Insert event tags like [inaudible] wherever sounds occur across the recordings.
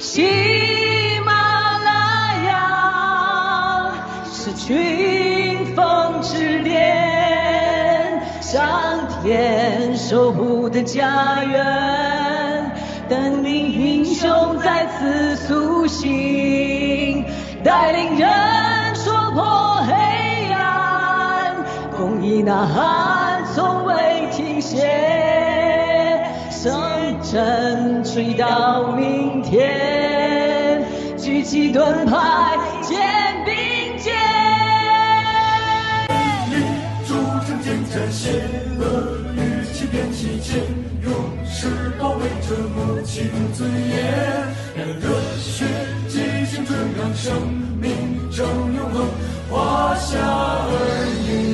喜马拉雅是群峰之巅，上天守护的家园，等你英雄再次苏醒，带领人戳破黑暗，公益呐喊从未停歇，声震吹到明天，举起盾牌肩并肩。筑成坚战，邪恶与欺骗期间，勇士保卫着母亲尊严，让热血激情春让生命正永恒，华夏儿女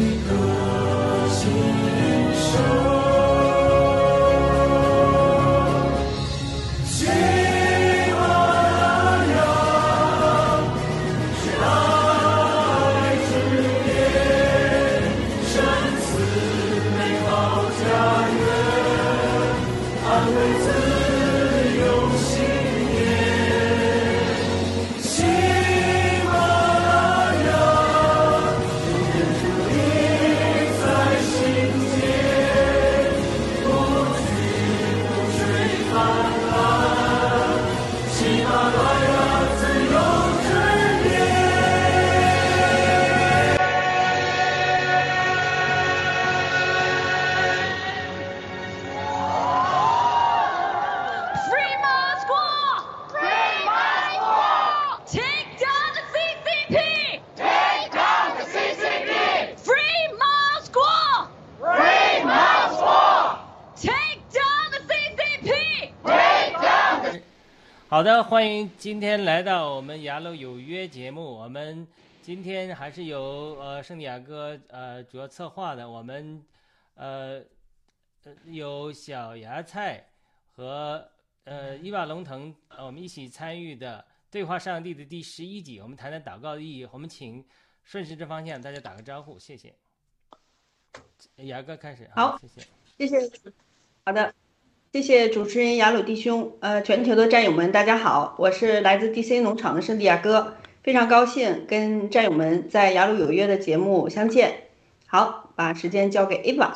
好的，欢迎今天来到我们雅鲁有约节目。我们今天还是由呃圣地亚哥呃主要策划的，我们呃呃有小芽菜和呃伊瓦龙腾，呃我们一起参与的对话上帝的第十一集，我们谈谈祷告的意义。我们请顺时针方向大家打个招呼，谢谢。雅哥开始，好谢谢。谢谢，好的，谢谢主持人雅鲁弟兄，呃，全球的战友们，大家好，我是来自 DC 农场的圣地亚哥，非常高兴跟战友们在雅鲁有约的节目相见。好，把时间交给 Eva。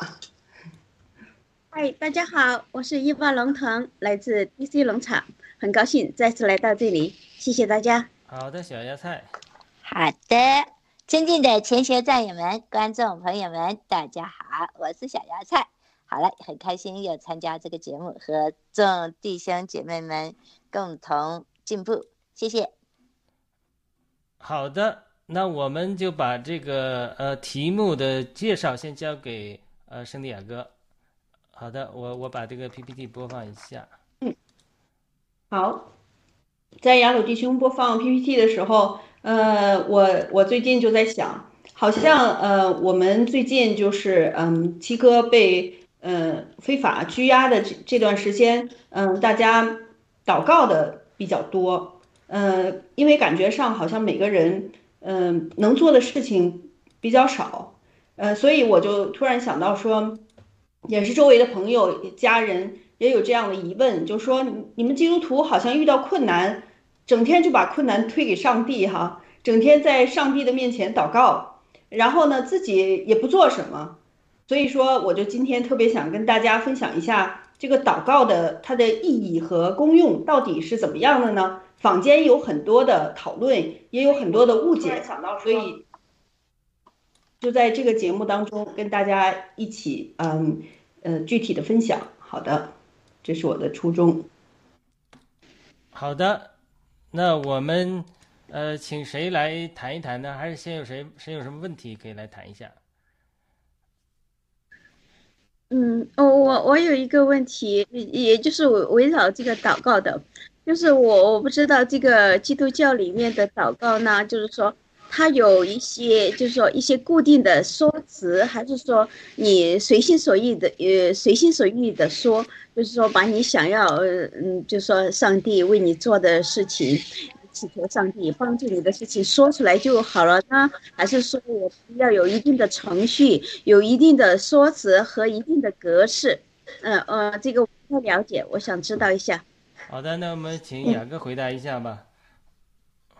嗨，大家好，我是伊万龙腾，来自 DC 农场，很高兴再次来到这里，谢谢大家。好的，小芽菜。好的，尊敬的全球战友们、观众朋友们，大家好，我是小芽菜。好了，很开心又参加这个节目，和众弟兄姐妹们共同进步，谢谢。好的，那我们就把这个呃题目的介绍先交给呃圣地亚哥。好的，我我把这个 PPT 播放一下。嗯好，在雅鲁弟兄播放 PPT 的时候，呃，我我最近就在想，好像呃，我们最近就是嗯，七哥被呃非法拘押的这这段时间，嗯，大家祷告的比较多，呃，因为感觉上好像每个人嗯、能做的事情比较少，呃，所以我就突然想到说，也是周围的朋友、家人也有这样的疑问，就说你们基督徒好像遇到困难，整天就把困难推给上帝哈，整天在上帝的面前祷告，然后呢自己也不做什么，所以说我就今天特别想跟大家分享一下这个祷告的它的意义和功用到底是怎么样的呢？坊间有很多的讨论，也有很多的误解，所以就在这个节目当中跟大家一起嗯呃具体的分享。好的，这是我的初衷。好的，那我们呃请谁来谈一谈呢？还是先有谁谁有什么问题可以来谈一下？嗯，我，我我有一个问题，也就是围围绕这个祷告的，就是我我不知道这个基督教里面的祷告呢，就是说它有一些，就是说一些固定的说辞，还是说你随心所欲的，呃，随心所欲的说，就是说把你想要，嗯，就是说上帝为你做的事情，祈求上帝帮助你的事情说出来就好了呢？还是说我要有一定的程序，有一定的说辞和一定的格式？嗯呃，这个我不太了解，我想知道一下。好的，那我们请雅各回答一下吧。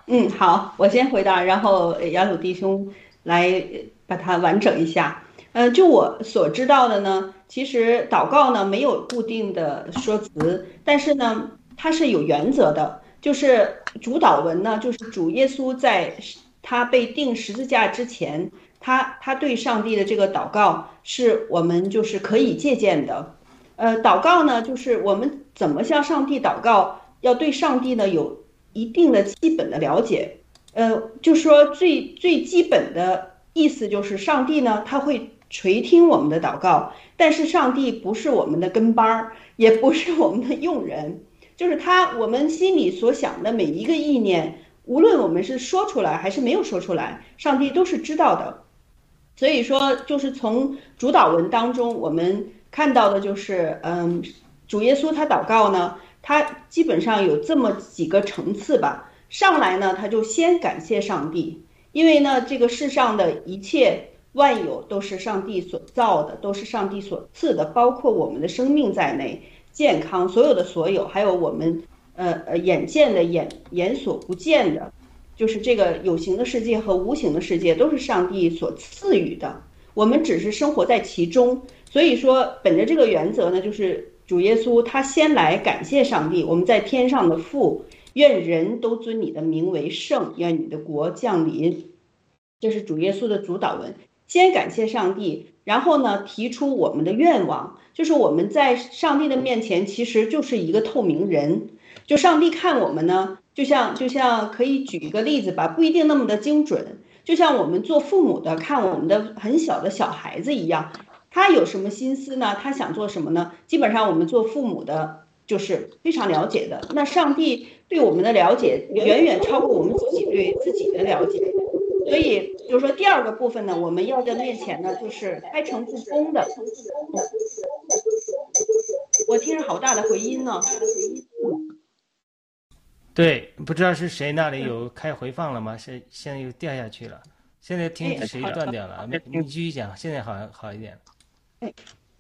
嗯，好，我先回答，然后雅鲁弟兄来把它完整一下。呃，就我所知道的呢，其实祷告呢没有固定的说辞，但是呢，它是有原则的。就是主导文呢，就是主耶稣在他被钉十字架之前，他他对上帝的这个祷告是我们就是可以借鉴的。呃，祷告呢，就是我们怎么向上帝祷告，要对上帝呢有一定的基本的了解。呃，就说最最基本的意思就是上帝呢，他会。垂听我们的祷告，但是上帝不是我们的跟班儿，也不是我们的用人，就是他，我们心里所想的每一个意念，无论我们是说出来还是没有说出来，上帝都是知道的。所以说，就是从主导文当中，我们看到的就是，嗯，主耶稣他祷告呢，他基本上有这么几个层次吧。上来呢，他就先感谢上帝，因为呢，这个世上的一切。万有都是上帝所造的，都是上帝所赐的，包括我们的生命在内，健康，所有的所有，还有我们呃呃眼见的眼眼所不见的，就是这个有形的世界和无形的世界都是上帝所赐予的，我们只是生活在其中。所以说，本着这个原则呢，就是主耶稣他先来感谢上帝，我们在天上的父，愿人都尊你的名为圣，愿你的国降临，这是主耶稣的主导文。先感谢上帝，然后呢，提出我们的愿望，就是我们在上帝的面前，其实就是一个透明人。就上帝看我们呢，就像就像可以举一个例子吧，不一定那么的精准。就像我们做父母的看我们的很小的小孩子一样，他有什么心思呢？他想做什么呢？基本上我们做父母的，就是非常了解的。那上帝对我们的了解，远远超过我们自己对自己的了解。所以就是说，第二个部分呢，我们要在面前呢，就是开诚布公的。我听着好大的回音呢。对，不知道是谁那里有开回放了吗？是现在又掉下去了。现在听谁断掉了？你继续讲，现在好像好一点。哎，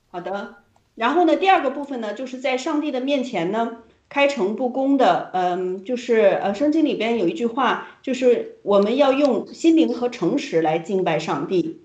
好的。然后呢，第二个部分呢，就是在上帝的面前呢。开诚布公的，嗯，就是呃，圣经里边有一句话，就是我们要用心灵和诚实来敬拜上帝，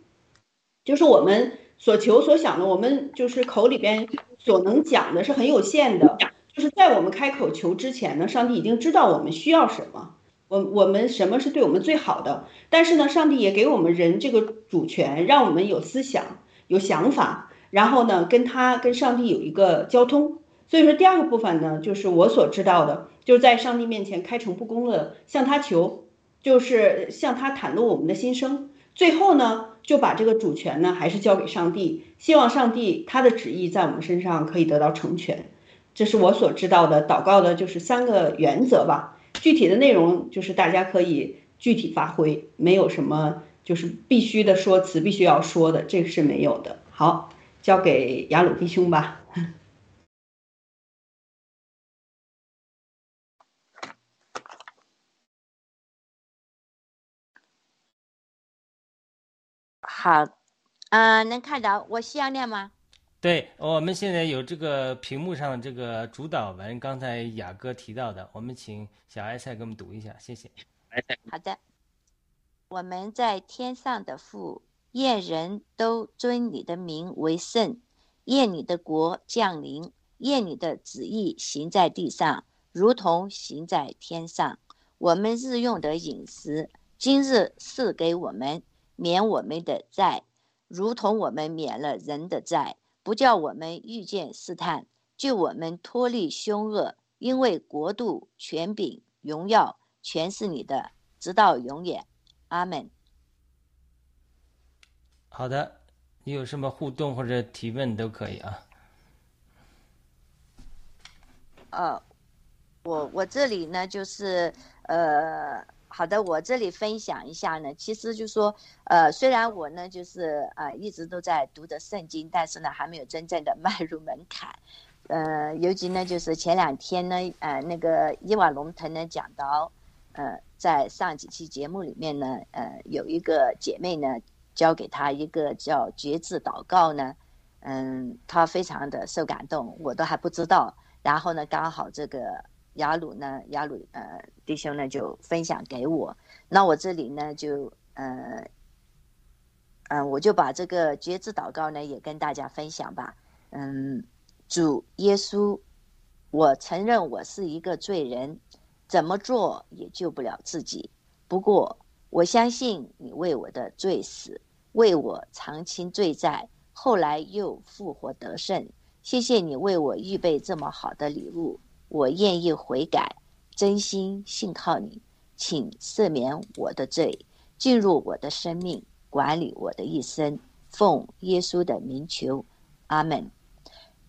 就是我们所求所想的，我们就是口里边所能讲的是很有限的，就是在我们开口求之前呢，上帝已经知道我们需要什么，我我们什么是对我们最好的，但是呢，上帝也给我们人这个主权，让我们有思想、有想法，然后呢，跟他跟上帝有一个交通。所以说，第二个部分呢，就是我所知道的，就是在上帝面前开诚布公的向他求，就是向他袒露我们的心声。最后呢，就把这个主权呢，还是交给上帝，希望上帝他的旨意在我们身上可以得到成全。这是我所知道的祷告的，就是三个原则吧。具体的内容就是大家可以具体发挥，没有什么就是必须的说辞，必须要说的，这个是没有的。好，交给雅鲁弟兄吧。好，嗯，能看着我需要念吗？对，我们现在有这个屏幕上的这个主导文，刚才雅哥提到的，我们请小艾菜给我们读一下，谢谢。好的，我们在天上的父，愿人都尊你的名为圣，愿你的国降临，愿你的旨意行在地上，如同行在天上。我们日用的饮食，今日赐给我们。免我们的债，如同我们免了人的债，不叫我们遇见试探，救我们脱离凶恶。因为国度、权柄、荣耀，全是你的，直到永远。阿门。好的，你有什么互动或者提问都可以啊。呃，我我这里呢，就是呃。好的，我这里分享一下呢，其实就说，呃，虽然我呢就是呃一直都在读的圣经，但是呢还没有真正的迈入门槛，呃，尤其呢就是前两天呢，呃，那个伊瓦龙腾呢讲到，呃，在上几期节目里面呢，呃，有一个姐妹呢教给他一个叫觉志祷告呢，嗯，他非常的受感动，我都还不知道。然后呢，刚好这个雅鲁呢，雅鲁呃弟兄呢就分享给我，那我这里呢就呃嗯，我就把这个觉知祷告呢也跟大家分享吧。嗯，主耶稣，我承认我是一个罪人，怎么做也救不了自己。不过我相信你为我的罪死，为我偿清罪债，后来又复活得胜。谢谢你为我预备这么好的礼物，我愿意悔改，真心信靠你，请赦免我的罪，进入我的生命。管理我的一生，奉耶稣的名求，阿门。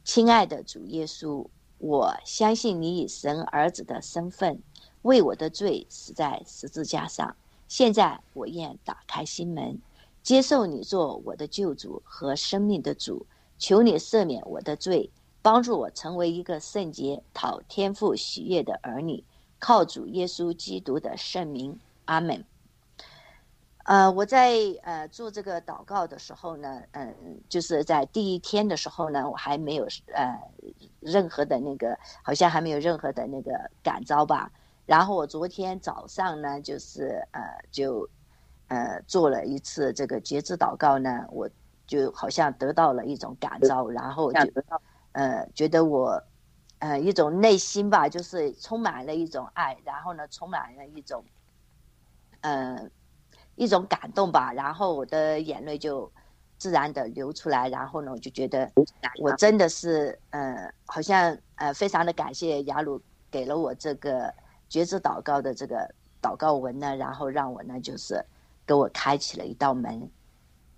亲爱的主耶稣，我相信你以神儿子的身份为我的罪死在十字架上。现在我愿打开心门，接受你做我的救主和生命的主。求你赦免我的罪，帮助我成为一个圣洁、讨天父喜悦的儿女。靠主耶稣基督的圣名，阿门。呃，我在呃做这个祷告的时候呢，嗯，就是在第一天的时候呢，我还没有呃任何的那个，好像还没有任何的那个感召吧。然后我昨天早上呢，就是呃就呃做了一次这个节制祷告呢，我就好像得到了一种感召，然后就呃觉得我呃一种内心吧，就是充满了一种爱，然后呢充满了一种呃。一种感动吧，然后我的眼泪就自然的流出来，然后呢，我就觉得我真的是，呃，好像呃，非常的感谢雅鲁给了我这个觉知祷告的这个祷告文呢，然后让我呢就是给我开启了一道门，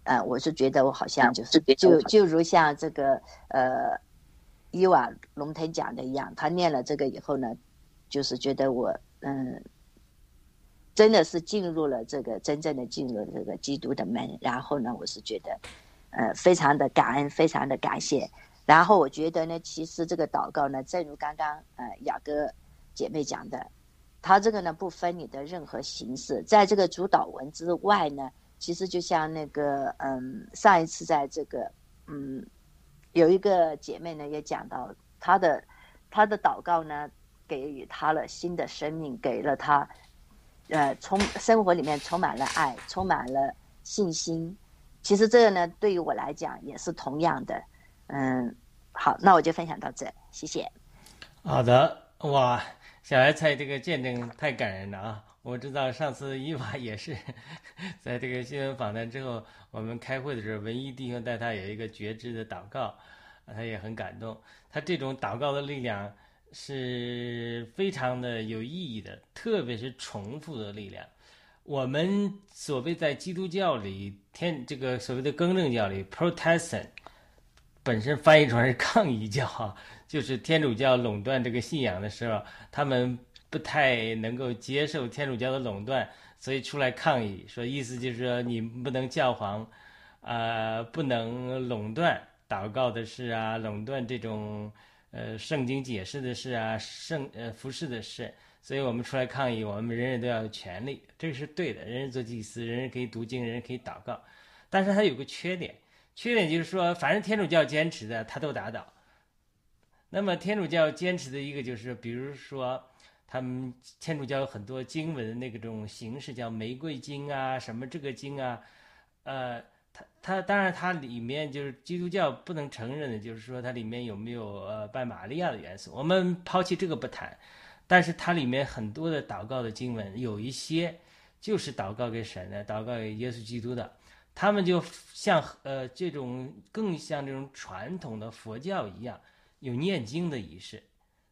呃，我是觉得我好像就是就就如像这个呃伊瓦龙腾讲的一样，他念了这个以后呢，就是觉得我嗯。真的是进入了这个真正的进入这个基督的门，然后呢，我是觉得，呃，非常的感恩，非常的感谢。然后我觉得呢，其实这个祷告呢，正如刚刚呃雅哥姐妹讲的，他这个呢不分你的任何形式，在这个主导文之外呢，其实就像那个嗯，上一次在这个嗯，有一个姐妹呢也讲到，她的她的祷告呢，给予她了新的生命，给了她。呃，充生活里面充满了爱，充满了信心。其实这个呢，对于我来讲也是同样的。嗯，好，那我就分享到这，谢谢。好的，哇，小艾菜这个见证太感人了啊！我知道上次伊娃也是在这个新闻访谈之后，我们开会的时候，文一弟兄带他有一个觉知的祷告，他也很感动。他这种祷告的力量。是非常的有意义的，特别是重复的力量。我们所谓在基督教里，天这个所谓的更正教里，Protestant 本身翻译出来是抗议教，哈，[laughs] 就是天主教垄断这个信仰的时候，他们不太能够接受天主教的垄断，所以出来抗议，说意思就是说你不能教皇，呃，不能垄断祷告的事啊，垄断这种。呃，圣经解释的事啊，圣呃服饰的事，所以我们出来抗议，我们人人都要有权利，这个是对的，人人做祭司，人人可以读经，人人可以祷告，但是它有个缺点，缺点就是说，凡是天主教坚持的，他都打倒。那么天主教坚持的一个就是，比如说，他们天主教有很多经文那个种形式叫玫瑰经啊，什么这个经啊，呃。它它当然，它里面就是基督教不能承认的，就是说它里面有没有呃拜玛利亚的元素。我们抛弃这个不谈，但是它里面很多的祷告的经文，有一些就是祷告给神的，祷告给耶稣基督的。他们就像呃这种更像这种传统的佛教一样，有念经的仪式，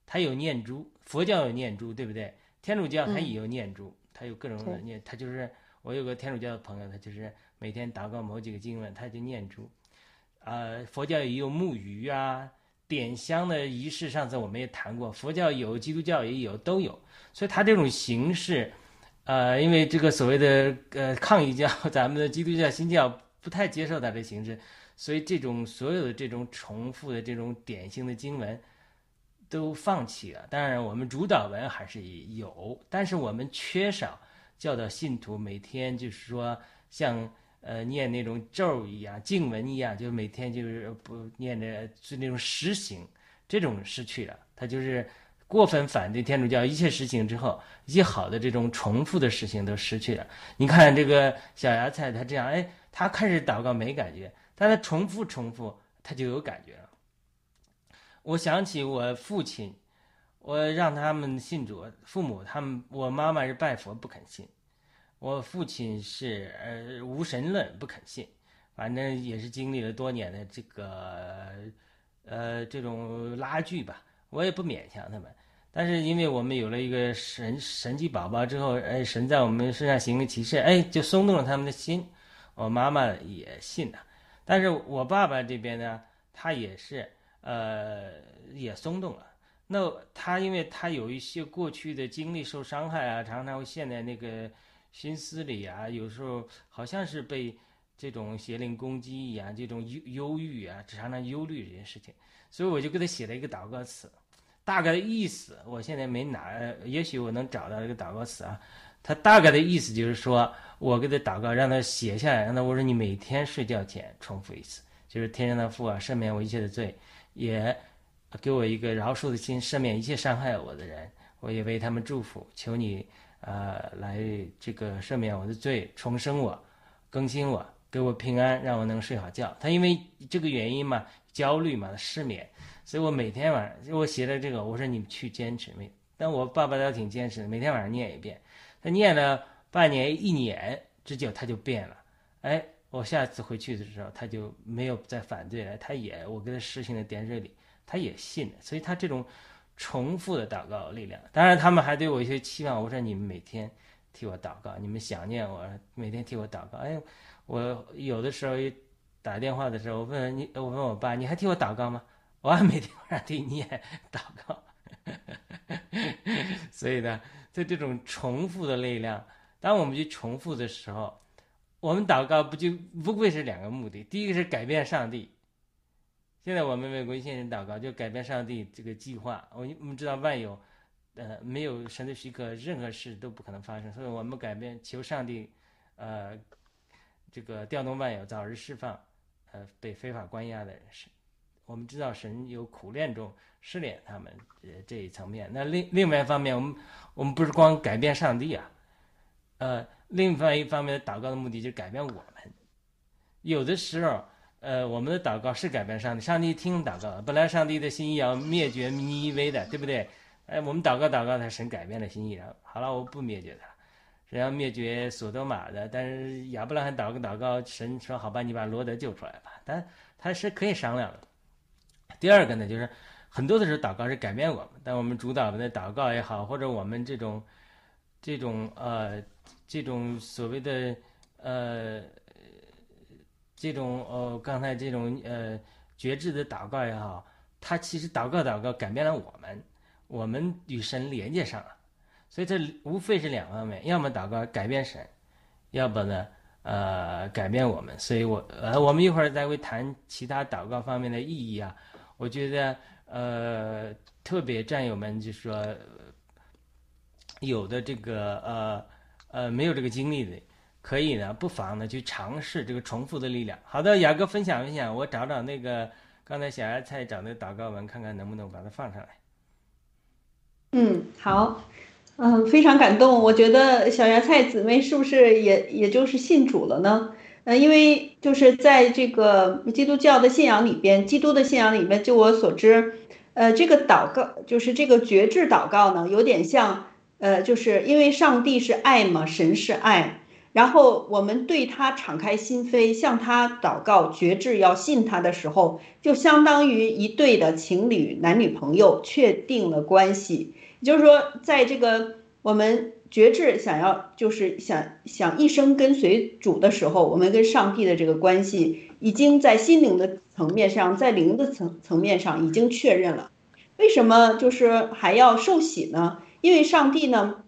它有念珠，佛教有念珠，对不对？天主教它也有念珠，它有各种的念，它就是我有个天主教的朋友，他就是。每天祷告某几个经文，他就念珠。呃，佛教也有木鱼啊、点香的仪式，上次我们也谈过。佛教有，基督教也有，都有。所以他这种形式，呃，因为这个所谓的呃抗议教，[laughs] 咱们的基督教新教不太接受他的形式，所以这种所有的这种重复的这种典型的经文都放弃了。当然，我们主导文还是有，但是我们缺少教导信徒每天就是说像。呃，念那种咒一样，经文一样，就每天就是不念着，是那种实行，这种失去了。他就是过分反对天主教一切事情之后，一些好的这种重复的事情都失去了。你看这个小芽菜，他这样，哎，他开始祷告没感觉，但他重复重复，他就有感觉了。我想起我父亲，我让他们信主，父母他们，我妈妈是拜佛不肯信，我父亲是呃无神论不肯信，反正也是经历了多年的这个呃这种拉锯吧，我也不勉强他们。但是因为我们有了一个神神奇宝宝之后，哎，神在我们身上行了奇事，哎，就松动了他们的心。我妈妈也信了，但是我爸爸这边呢，他也是。呃，也松动了。那他因为他有一些过去的经历受伤害啊，常常会陷在那个心思里啊，有时候好像是被这种邪灵攻击一样，这种忧忧郁啊，常常忧虑这件事情。所以我就给他写了一个祷告词，大概的意思我现在没拿，也许我能找到这个祷告词啊。他大概的意思就是说，我给他祷告，让他写下来，让他我说你每天睡觉前重复一次，就是天上的父啊，赦免我一切的罪。也给我一个饶恕的心，赦免一切伤害我的人，我也为他们祝福。求你，呃，来这个赦免我的罪，重生我，更新我，给我平安，让我能睡好觉。他因为这个原因嘛，焦虑嘛，失眠，所以我每天晚上我写的这个，我说你去坚持没？但我爸爸倒挺坚持的，每天晚上念一遍。他念了半年、一年之久，他就变了。哎。我下次回去的时候，他就没有再反对了。他也我给他实行了点水礼，他也信了。所以他这种重复的祷告力量，当然他们还对我一些期望。我说你们每天替我祷告，你们想念我，每天替我祷告。哎，我有的时候打电话的时候，我问你，我问我爸，你还替我祷告吗？我还每天晚上替你也祷告。[laughs] 所以呢，在这种重复的力量，当我们去重复的时候。我们祷告不就不会是两个目的？第一个是改变上帝。现在我们为国先人祷告，就改变上帝这个计划。我我们知道万有，呃，没有神的许可，任何事都不可能发生。所以我们改变，求上帝，呃，这个调动万有，早日释放，呃，被非法关押的人。是，我们知道神有苦练中试炼他们，呃，这一层面。那另另外一方面，我们我们不是光改变上帝啊，呃。另外一方面的祷告的目的就是改变我们。有的时候，呃，我们的祷告是改变上帝，上帝听祷告。本来上帝的心意要灭绝尼尼微的，对不对？哎，我们祷告祷告，他神改变了心意，然后好了，我不灭绝他，神要灭绝索多玛的。但是亚伯拉罕祷告祷告，神说好吧，你把罗德救出来吧。但他是可以商量的。第二个呢，就是很多的时候祷告是改变我们，但我们主导的祷告也好，或者我们这种这种呃。这种所谓的呃，这种呃，刚才这种呃，觉知的祷告也好，它其实祷告祷告改变了我们，我们与神连接上了，所以这无非是两方面，要么祷告改变神，要不呢呃改变我们。所以我呃，我们一会儿再会谈其他祷告方面的意义啊。我觉得呃，特别战友们就说有的这个呃。呃，没有这个经历的，可以呢，不妨呢去尝试这个重复的力量。好的，雅哥分享分享，我找找那个刚才小芽菜找的祷告文，看看能不能把它放上来。嗯，好，嗯，非常感动。我觉得小芽菜姊妹是不是也也就是信主了呢？嗯，因为就是在这个基督教的信仰里边，基督的信仰里面，就我所知，呃，这个祷告就是这个觉志祷告呢，有点像。呃，就是因为上帝是爱嘛，神是爱，然后我们对他敞开心扉，向他祷告，觉志要信他的时候，就相当于一对的情侣，男女朋友确定了关系。也就是说，在这个我们觉志想要就是想想一生跟随主的时候，我们跟上帝的这个关系已经在心灵的层面上，在灵的层层面上已经确认了。为什么就是还要受洗呢？因为上帝呢，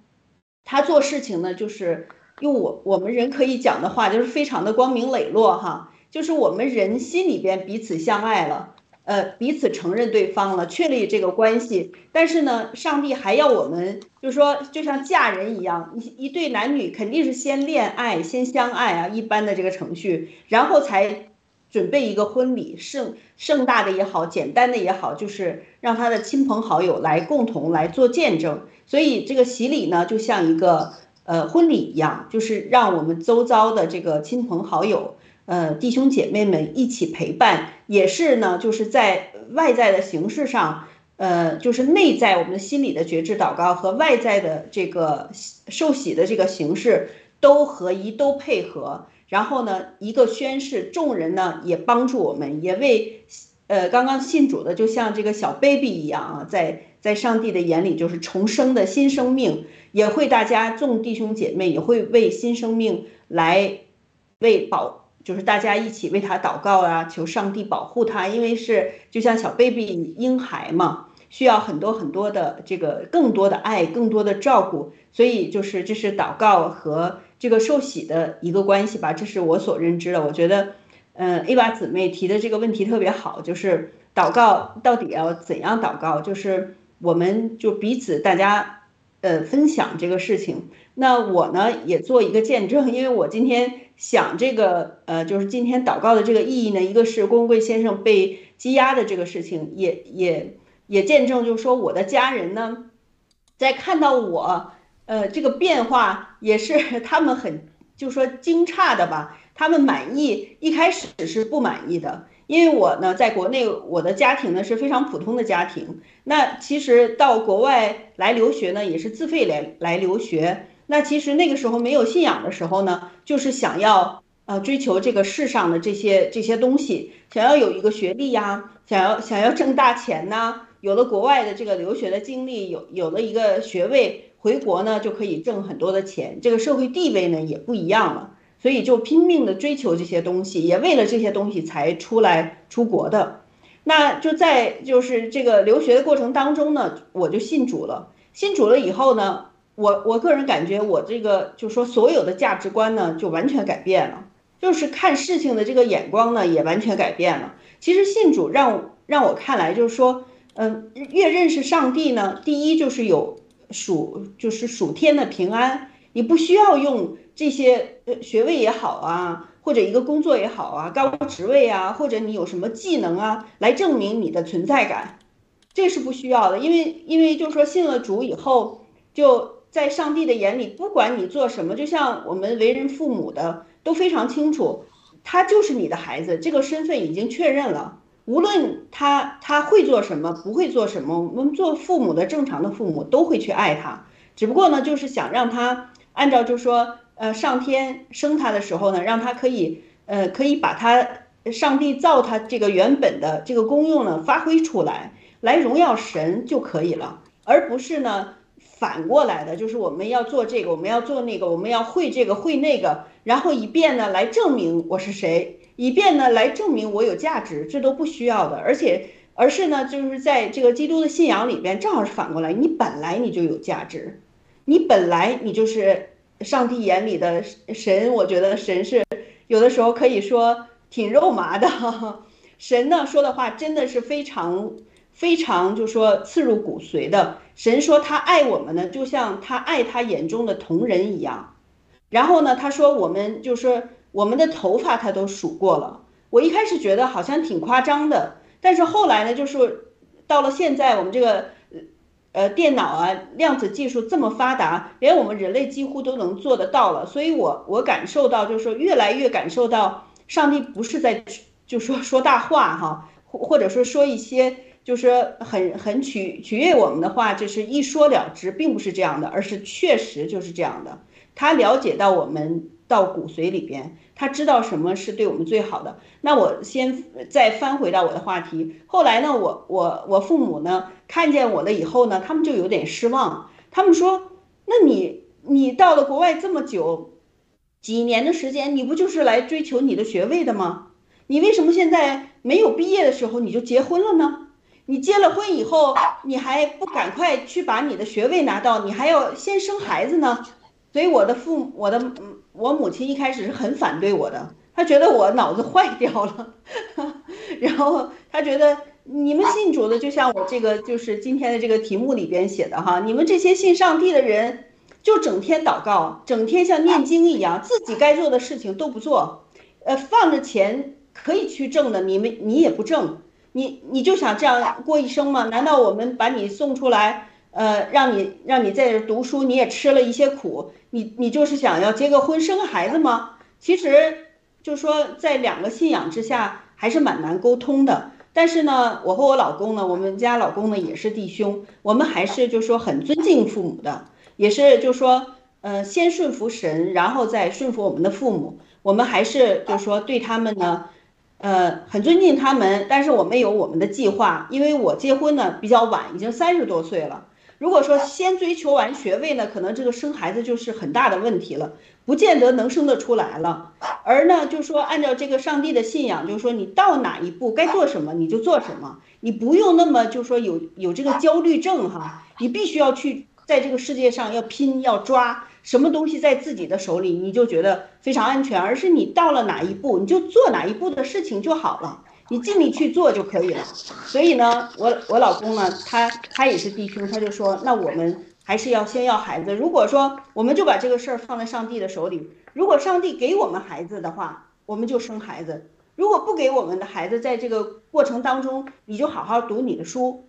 他做事情呢，就是用我我们人可以讲的话，就是非常的光明磊落哈，就是我们人心里边彼此相爱了，呃，彼此承认对方了，确立这个关系。但是呢，上帝还要我们，就是说，就像嫁人一样，一一对男女肯定是先恋爱，先相爱啊，一般的这个程序，然后才准备一个婚礼，盛盛大的也好，简单的也好，就是让他的亲朋好友来共同来做见证。所以这个洗礼呢，就像一个呃婚礼一样，就是让我们周遭的这个亲朋好友。呃，弟兄姐妹们一起陪伴，也是呢，就是在外在的形式上，呃，就是内在我们的心理的觉知祷告和外在的这个受洗的这个形式都合一，都配合。然后呢，一个宣誓，众人呢也帮助我们，也为呃刚刚信主的，就像这个小 baby 一样啊，在在上帝的眼里就是重生的新生命，也会大家众弟兄姐妹也会为新生命来为保。就是大家一起为他祷告啊，求上帝保护他，因为是就像小 baby 婴孩嘛，需要很多很多的这个更多的爱，更多的照顾，所以就是这是祷告和这个受洗的一个关系吧，这是我所认知的。我觉得，嗯，A 娃姊妹提的这个问题特别好，就是祷告到底要怎样祷告？就是我们就彼此大家呃分享这个事情。那我呢也做一个见证，因为我今天。想这个，呃，就是今天祷告的这个意义呢，一个是郭贵先生被羁押的这个事情，也也也见证，就是说我的家人呢，在看到我，呃，这个变化也是 [laughs] 他们很，就说惊诧的吧，他们满意，一开始是不满意的，因为我呢，在国内我的家庭呢是非常普通的家庭，那其实到国外来留学呢，也是自费来来留学。那其实那个时候没有信仰的时候呢，就是想要呃追求这个世上的这些这些东西，想要有一个学历呀，想要想要挣大钱呐，有了国外的这个留学的经历，有有了一个学位，回国呢就可以挣很多的钱，这个社会地位呢也不一样了，所以就拼命的追求这些东西，也为了这些东西才出来出国的。那就在就是这个留学的过程当中呢，我就信主了，信主了以后呢。我我个人感觉，我这个就说所有的价值观呢，就完全改变了，就是看事情的这个眼光呢，也完全改变了。其实信主让让我看来，就是说，嗯，越认识上帝呢，第一就是有属就是属天的平安，你不需要用这些呃学位也好啊，或者一个工作也好啊，高职位啊，或者你有什么技能啊，来证明你的存在感，这是不需要的，因为因为就是说信了主以后就。在上帝的眼里，不管你做什么，就像我们为人父母的都非常清楚，他就是你的孩子，这个身份已经确认了。无论他他会做什么，不会做什么，我们做父母的正常的父母都会去爱他。只不过呢，就是想让他按照，就是说，呃，上天生他的时候呢，让他可以，呃，可以把他上帝造他这个原本的这个功用呢发挥出来，来荣耀神就可以了，而不是呢。反过来的，就是我们要做这个，我们要做那个，我们要会这个会那个，然后以便呢来证明我是谁，以便呢来证明我有价值，这都不需要的。而且，而是呢，就是在这个基督的信仰里边，正好是反过来，你本来你就有价值，你本来你就是上帝眼里的神。我觉得神是有的时候可以说挺肉麻的，[laughs] 神呢说的话真的是非常。非常就说刺入骨髓的神说他爱我们呢，就像他爱他眼中的同人一样。然后呢，他说我们就说我们的头发他都数过了。我一开始觉得好像挺夸张的，但是后来呢，就是到了现在我们这个呃电脑啊量子技术这么发达，连我们人类几乎都能做得到了。所以我我感受到就是说越来越感受到上帝不是在就说说大话哈，或或者说说一些。就是很很取取悦我们的话，就是一说了之，并不是这样的，而是确实就是这样的。他了解到我们到骨髓里边，他知道什么是对我们最好的。那我先再翻回到我的话题。后来呢，我我我父母呢看见我了以后呢，他们就有点失望。他们说：“那你你到了国外这么久，几年的时间，你不就是来追求你的学位的吗？你为什么现在没有毕业的时候你就结婚了呢？”你结了婚以后，你还不赶快去把你的学位拿到，你还要先生孩子呢。所以我的父，我的我母亲一开始是很反对我的，她觉得我脑子坏掉了，[laughs] 然后她觉得你们信主的就像我这个就是今天的这个题目里边写的哈，你们这些信上帝的人就整天祷告，整天像念经一样，自己该做的事情都不做，呃，放着钱。可以去挣的，你们你也不挣，你你就想这样过一生吗？难道我们把你送出来，呃，让你让你在这读书，你也吃了一些苦，你你就是想要结个婚生个孩子吗？其实就说在两个信仰之下还是蛮难沟通的。但是呢，我和我老公呢，我们家老公呢也是弟兄，我们还是就说很尊敬父母的，也是就说，呃，先顺服神，然后再顺服我们的父母。我们还是就说对他们呢，呃，很尊敬他们。但是我们有我们的计划，因为我结婚呢比较晚，已经三十多岁了。如果说先追求完学位呢，可能这个生孩子就是很大的问题了。不见得能生得出来了，而呢，就说按照这个上帝的信仰，就是说你到哪一步该做什么你就做什么，你不用那么就说有有这个焦虑症哈，你必须要去在这个世界上要拼要抓，什么东西在自己的手里你就觉得非常安全，而是你到了哪一步你就做哪一步的事情就好了，你尽力去做就可以了。所以呢，我我老公呢，他他也是弟兄，他就说那我们。还是要先要孩子。如果说我们就把这个事儿放在上帝的手里，如果上帝给我们孩子的话，我们就生孩子；如果不给我们的孩子，在这个过程当中，你就好好读你的书，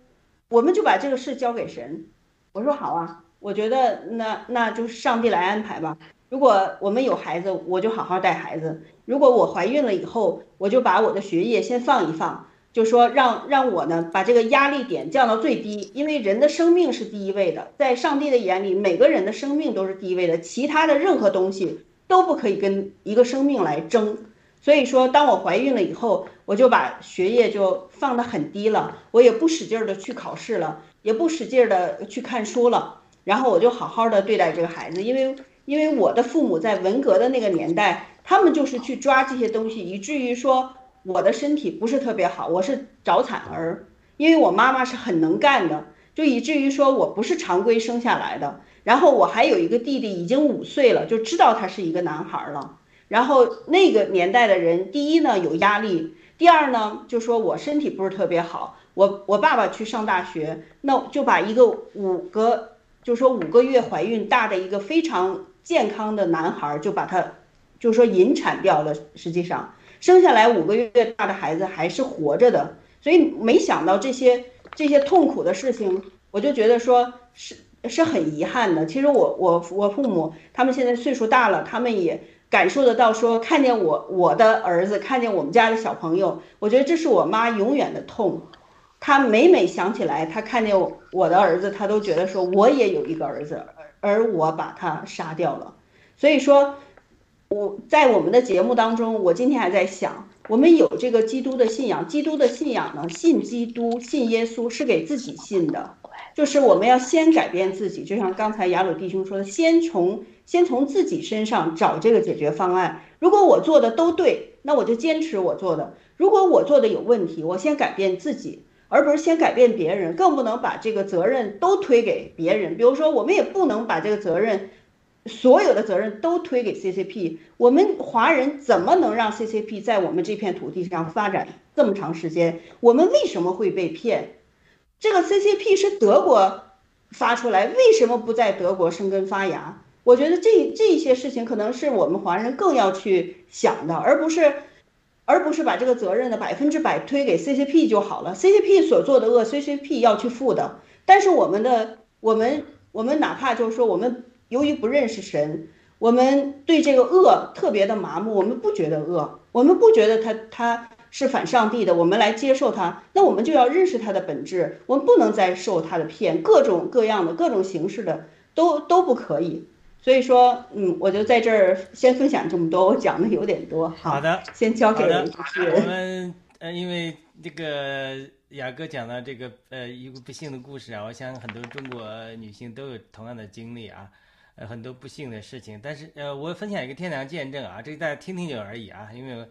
我们就把这个事交给神。我说好啊，我觉得那那就是上帝来安排吧。如果我们有孩子，我就好好带孩子；如果我怀孕了以后，我就把我的学业先放一放。就说让让我呢把这个压力点降到最低，因为人的生命是第一位的，在上帝的眼里，每个人的生命都是第一位的，其他的任何东西都不可以跟一个生命来争。所以说，当我怀孕了以后，我就把学业就放得很低了，我也不使劲儿的去考试了，也不使劲儿的去看书了，然后我就好好的对待这个孩子，因为因为我的父母在文革的那个年代，他们就是去抓这些东西，以至于说。我的身体不是特别好，我是早产儿，因为我妈妈是很能干的，就以至于说我不是常规生下来的。然后我还有一个弟弟，已经五岁了，就知道他是一个男孩了。然后那个年代的人，第一呢有压力，第二呢就说我身体不是特别好。我我爸爸去上大学，那就把一个五个，就说五个月怀孕大的一个非常健康的男孩，就把他，就是说引产掉了。实际上。生下来五个月大的孩子还是活着的，所以没想到这些这些痛苦的事情，我就觉得说是是很遗憾的。其实我我我父母他们现在岁数大了，他们也感受得到，说看见我我的儿子，看见我们家的小朋友，我觉得这是我妈永远的痛。她每每想起来，她看见我我的儿子，她都觉得说我也有一个儿子，而我把他杀掉了。所以说。我在我们的节目当中，我今天还在想，我们有这个基督的信仰，基督的信仰呢，信基督，信耶稣是给自己信的，就是我们要先改变自己，就像刚才雅鲁弟兄说的，先从先从自己身上找这个解决方案。如果我做的都对，那我就坚持我做的；如果我做的有问题，我先改变自己，而不是先改变别人，更不能把这个责任都推给别人。比如说，我们也不能把这个责任。所有的责任都推给 CCP，我们华人怎么能让 CCP 在我们这片土地上发展这么长时间？我们为什么会被骗？这个 CCP 是德国发出来，为什么不在德国生根发芽？我觉得这这些事情可能是我们华人更要去想的，而不是，而不是把这个责任的百分之百推给 CCP 就好了。CCP 所做的恶，CCP 要去负的。但是我们的我们我们哪怕就是说我们。由于不认识神，我们对这个恶特别的麻木。我们不觉得恶，我们不觉得他他是反上帝的。我们来接受他，那我们就要认识他的本质。我们不能再受他的骗，各种各样的、各种形式的都都不可以。所以说，嗯，我就在这儿先分享这么多。我讲的有点多，好的，先交给主持人。我们呃，因为这个雅哥讲的这个呃一个不幸的故事啊，我想很多中国女性都有同样的经历啊。呃，很多不幸的事情，但是呃，我分享一个天堂见证啊，这个大家听听就而已啊，因为，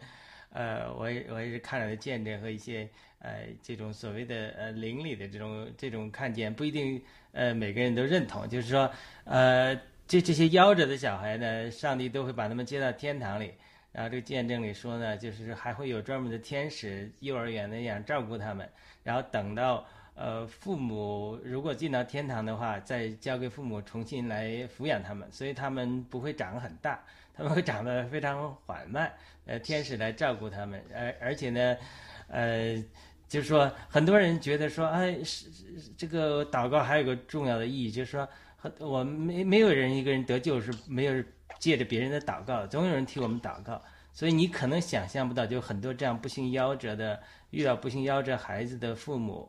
呃，我也我也是看了的见证和一些呃这种所谓的呃灵里的这种这种看见，不一定呃每个人都认同，就是说呃这这些夭折的小孩呢，上帝都会把他们接到天堂里，然后这个见证里说呢，就是还会有专门的天使幼儿园那样照顾他们，然后等到。呃，父母如果进到天堂的话，再交给父母重新来抚养他们，所以他们不会长很大。他们会长得非常缓慢，呃，天使来照顾他们，而而且呢，呃，就是说很多人觉得说，哎，是这个祷告还有个重要的意义，就是说，我没没有人一个人得救是没有借着别人的祷告，总有人替我们祷告，所以你可能想象不到，就很多这样不幸夭折的，遇到不幸夭折孩子的父母，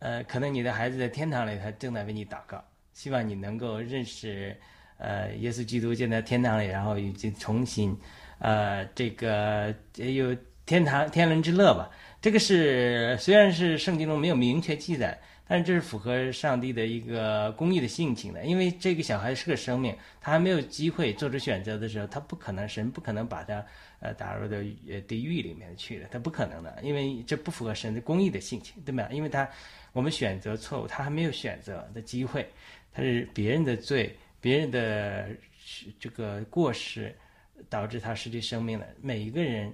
呃，可能你的孩子在天堂里，他正在为你祷告，希望你能够认识。呃，耶稣基督建在天堂里，然后已经重新，呃，这个有天堂天伦之乐吧。这个是虽然是圣经中没有明确记载，但是这是符合上帝的一个公义的性情的。因为这个小孩是个生命，他还没有机会做出选择的时候，他不可能神不可能把他呃打入到呃地狱里面去的，他不可能的，因为这不符合神的公义的性情，对吧？因为他我们选择错误，他还没有选择的机会，他是别人的罪。别人的这个过失导致他失去生命了。每一个人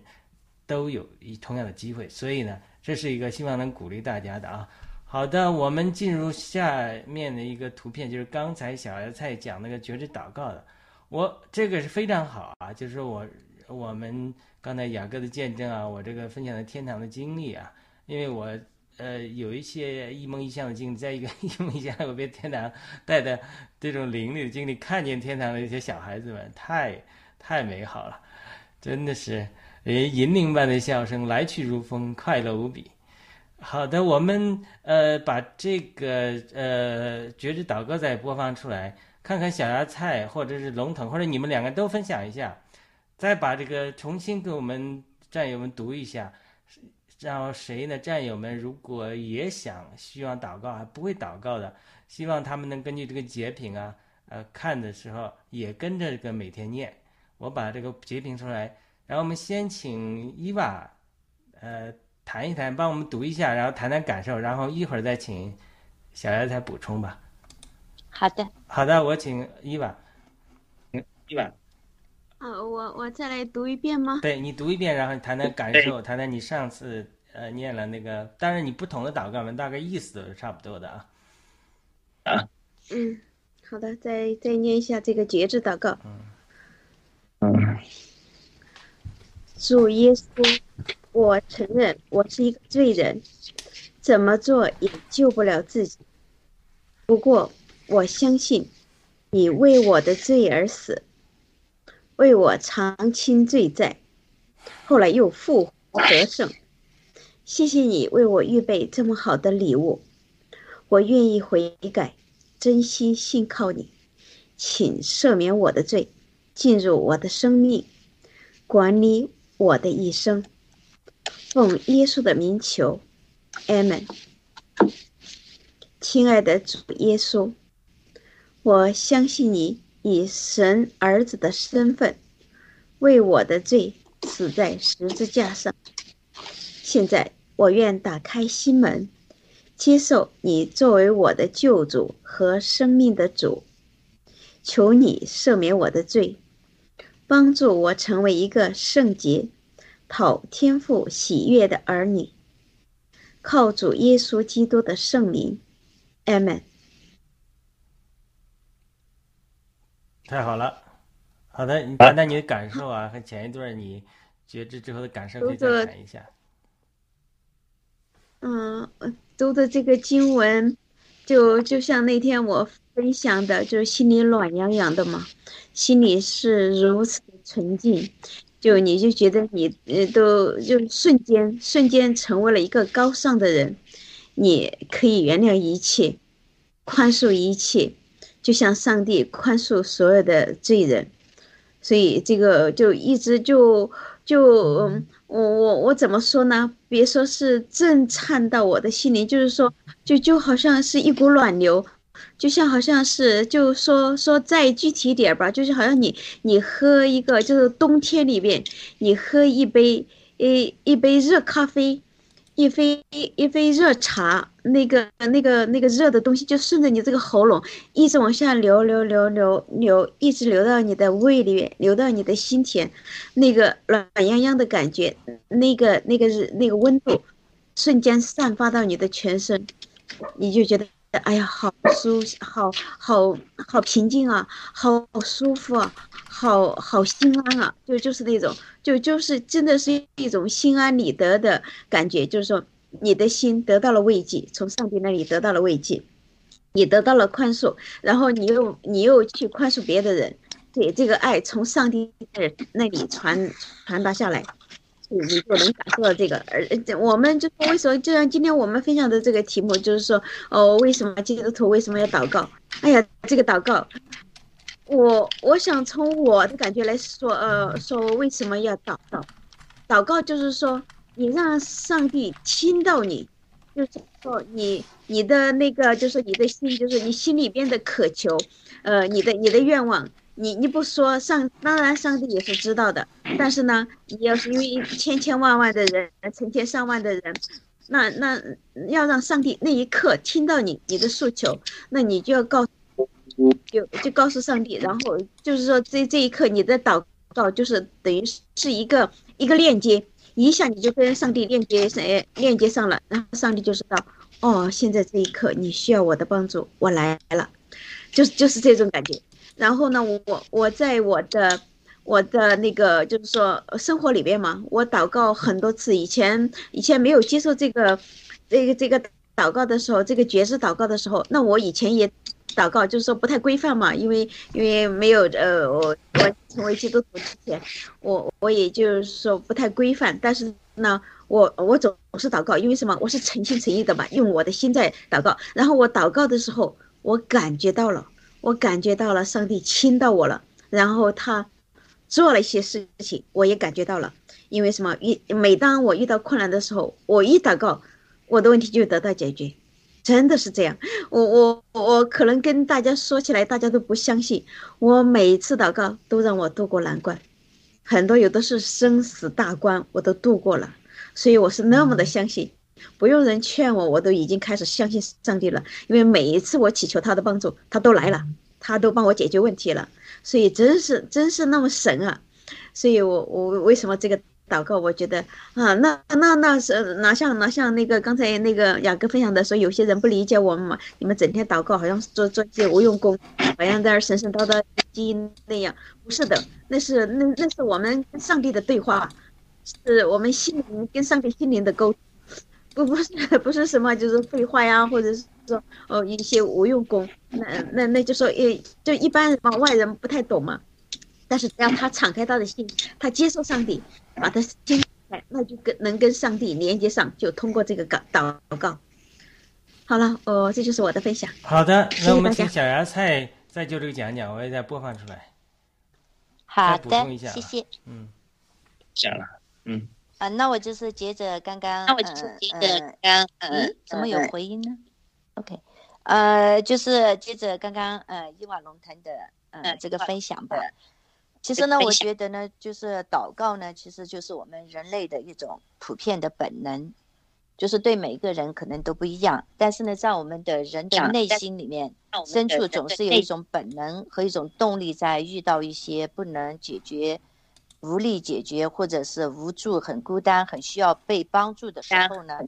都有一同样的机会，所以呢，这是一个希望能鼓励大家的啊。好的，我们进入下面的一个图片，就是刚才小芽菜讲那个觉知祷告的。我这个是非常好啊，就是我我们刚才雅各的见证啊，我这个分享的天堂的经历啊，因为我。呃，有一些一梦一象的经历，在一个 [laughs] 一梦一象，我被天堂带的这种灵力的经历，看见天堂的一些小孩子们，太太美好了，真的是，人，银铃般的笑声，来去如风，快乐无比。好的，我们呃把这个呃觉知祷告再播放出来，看看小芽菜或者是龙腾，或者你们两个都分享一下，再把这个重新给我们战友们读一下。然后谁呢？战友们如果也想希望祷告，还不会祷告的，希望他们能根据这个截屏啊，呃，看的时候也跟着这个每天念。我把这个截屏出来，然后我们先请伊娃，呃，谈一谈，帮我们读一下，然后谈谈感受，然后一会儿再请小芽菜补充吧。好的，好的，我请伊娃，嗯，伊娃。啊，我我再来读一遍吗？对你读一遍，然后谈谈感受，谈谈你上次呃念了那个，当然你不同的祷告文大概意思都是差不多的啊。啊，嗯，好的，再再念一下这个节制祷告。嗯嗯。主耶稣，我承认我是一个罪人，怎么做也救不了自己。不过我相信，你为我的罪而死。为我偿清罪债，后来又复活得胜。谢谢你为我预备这么好的礼物，我愿意悔改，真心信靠你，请赦免我的罪，进入我的生命，管理我的一生。奉耶稣的名求，阿门。亲爱的主耶稣，我相信你。以神儿子的身份为我的罪死在十字架上。现在我愿打开心门，接受你作为我的救主和生命的主。求你赦免我的罪，帮助我成为一个圣洁、讨天父喜悦的儿女。靠主耶稣基督的圣名，阿门。太好了，好的，你谈谈你的感受啊，和前一段你觉知之后的感受，可以再谈一下。嗯，读的这个经文，就就像那天我分享的，就是心里暖洋洋的嘛，心里是如此的纯净，就你就觉得你呃都就瞬间瞬间成为了一个高尚的人，你可以原谅一切，宽恕一切。就像上帝宽恕所有的罪人，所以这个就一直就就我我我怎么说呢？别说是震颤到我的心灵，就是说就就好像是一股暖流，就像好像是就说说再具体点吧，就是好像你你喝一个就是冬天里边你喝一杯一一杯热咖啡。一杯一杯热茶，那个那个那个热的东西就顺着你这个喉咙一直往下流流流流流，一直流到你的胃里面，流到你的心田，那个暖洋洋的感觉，那个那个是那个温度，瞬间散发到你的全身，你就觉得哎呀，好舒，好好好平静啊，好舒服啊，好好心安啊，就就是那种，就就是真的是一种心安理得的感觉，就是说你的心得到了慰藉，从上帝那里得到了慰藉，你得到了宽恕，然后你又你又去宽恕别的人，对这个爱从上帝那里传传达下来。你就能感受到这个，而我们就是为什么就像今天我们分享的这个题目，就是说，哦，为什么基督徒为什么要祷告？哎呀，这个祷告，我我想从我的感觉来说，呃，说为什么要祷告？祷告就是说，你让上帝听到你，就是说你你的那个，就是你的心，就是你心里边的渴求，呃，你的你的愿望。你你不说上，当然上帝也是知道的，但是呢，你要是因为千千万万的人，成千上万的人，那那要让上帝那一刻听到你你的诉求，那你就要告，就就告诉上帝，然后就是说这这一刻你的祷告就是等于是一个一个链接，一下你就跟上帝链接上链接上了，然后上帝就知道，哦，现在这一刻你需要我的帮助，我来了，就是就是这种感觉。然后呢，我我在我的我的那个就是说生活里边嘛，我祷告很多次。以前以前没有接受这个这个这个祷告的时候，这个爵士祷告的时候，那我以前也祷告，就是说不太规范嘛，因为因为没有呃我我成为基督徒之前，我我也就是说不太规范。但是呢，我我总是祷告，因为什么？我是诚心诚意的嘛，用我的心在祷告。然后我祷告的时候，我感觉到了。我感觉到了上帝亲到我了，然后他做了一些事情，我也感觉到了。因为什么？遇每当我遇到困难的时候，我一祷告，我的问题就得到解决，真的是这样。我我我可能跟大家说起来，大家都不相信。我每一次祷告都让我渡过难关，很多有的是生死大关，我都度过了，所以我是那么的相信。不用人劝我，我都已经开始相信上帝了。因为每一次我祈求他的帮助，他都来了，他都帮我解决问题了。所以真是真是那么神啊！所以我我为什么这个祷告？我觉得啊，那那那是哪像哪像那个刚才那个雅各分享的说，有些人不理解我们嘛？你们整天祷告，好像是做做一些无用功，好像在那神神叨叨基因那样。不是的，那是那那是我们跟上帝的对话，是我们心灵跟上帝心灵的沟。不不是不是什么，就是废话呀，或者是说哦一些无用功，那那那就说诶，就一般人嘛，外人不太懂嘛。但是只要他敞开他的心，他接受上帝，把他心开，那就跟能跟上帝连接上，就通过这个祷祷告。好了，哦，这就是我的分享。好的，那我们请小芽菜再就这个讲讲，我也再播放出来。好的，谢谢。嗯，讲了，嗯。啊，那我就是接着刚刚，那我就是接着刚，嗯，怎么有回音呢？OK，呃，就是接着刚刚呃伊瓦龙腾的呃这个分享吧。其实呢，我觉得呢，就是祷告呢，其实就是我们人类的一种普遍的本能，就是对每一个人可能都不一样，但是呢，在我们的人的内心里面深处，总是有一种本能和一种动力，在遇到一些不能解决。无力解决，或者是无助、很孤单、很需要被帮助的时候呢，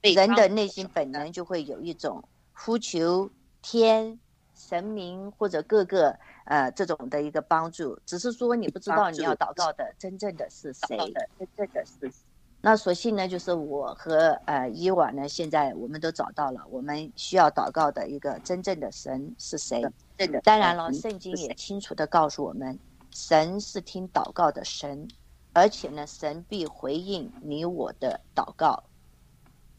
人的内心本能就会有一种呼求天、神明或者各个呃这种的一个帮助。只是说你不知道你要祷告的真正的是谁。真正的是。那所幸呢，就是我和呃伊娃呢，现在我们都找到了我们需要祷告的一个真正的神是谁。当然了，圣经也清楚的告诉我们。神是听祷告的神，而且呢，神必回应你我的祷告。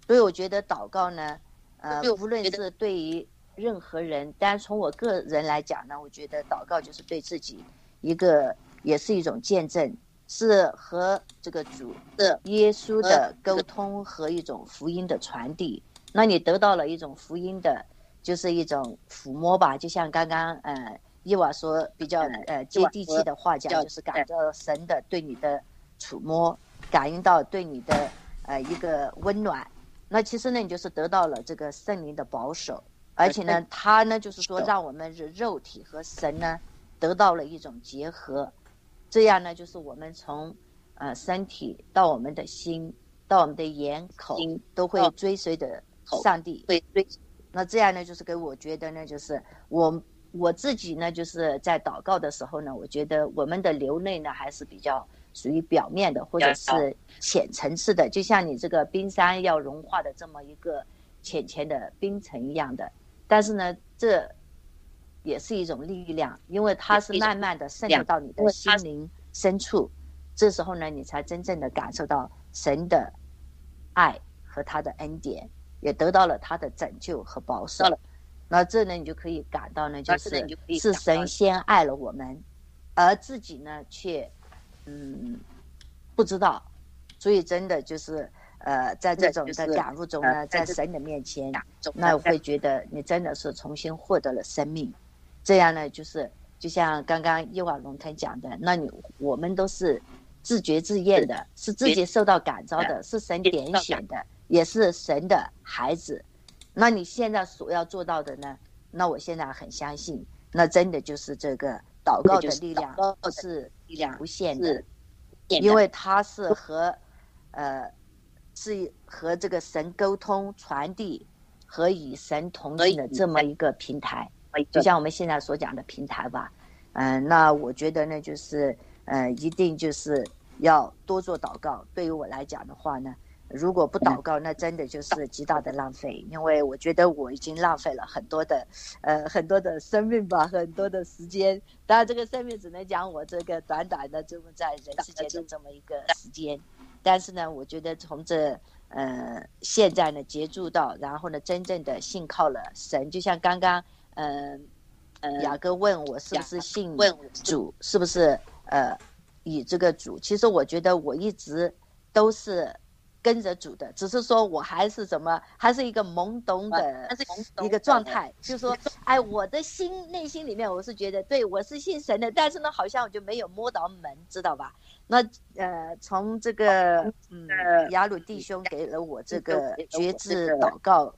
所以我觉得祷告呢，呃，无论是对于任何人，但从我个人来讲呢，我觉得祷告就是对自己一个，也是一种见证，是和这个主的耶稣的沟通和一种福音的传递。那你得到了一种福音的，就是一种抚摸吧，就像刚刚呃。伊娃说比较呃接地气的话讲，就是感到神的对你的触摸，感应到对你的呃一个温暖。那其实呢，你就是得到了这个圣灵的保守，而且呢，他呢就是说让我们肉肉体和神呢得到了一种结合，这样呢就是我们从呃身体到我们的心到我们的眼口都会追随着上帝，会追那这样呢，就是给我觉得呢，就是我我自己呢，就是在祷告的时候呢，我觉得我们的流泪呢还是比较属于表面的，或者是浅层次的，就像你这个冰山要融化的这么一个浅浅的冰层一样的。但是呢，这也是一种力量，因为它是慢慢的渗透到你的心灵深处，这时候呢，你才真正的感受到神的爱和他的恩典。也得到了他的拯救和保守，那这呢，你就可以感到呢，就是是神先爱了我们，而自己呢却嗯不知道，所以真的就是呃，在这种的假如中呢，在神的面前，那我会觉得你真的是重新获得了生命，这样呢，就是就像刚刚伊瓦龙腾讲的，那你我们都是自觉自愿的，是自己受到感召的，是神点选的。也是神的孩子，那你现在所要做到的呢？那我现在很相信，那真的就是这个祷告的力量是力量无限的，因为它是和呃是和这个神沟通、传递和与神同行的这么一个平台，就像我们现在所讲的平台吧。嗯，那我觉得呢，就是呃，一定就是要多做祷告。对于我来讲的话呢。如果不祷告，那真的就是极大的浪费。因为我觉得我已经浪费了很多的，呃，很多的生命吧，很多的时间。当然，这个生命只能讲我这个短短的这么在人世间的这么一个时间。但是呢，我觉得从这呃现在呢接触到，然后呢真正的信靠了神，就像刚刚嗯雅哥问我是不是信主，是不是呃以这个主？其实我觉得我一直都是。跟着主的，只是说我还是怎么，还是一个懵懂的一个状态，就是说，哎，我的心内心里面，我是觉得，对我是信神的，但是呢，好像我就没有摸到门，知道吧？那呃，从这个嗯，雅鲁弟兄给了我这个觉知祷告，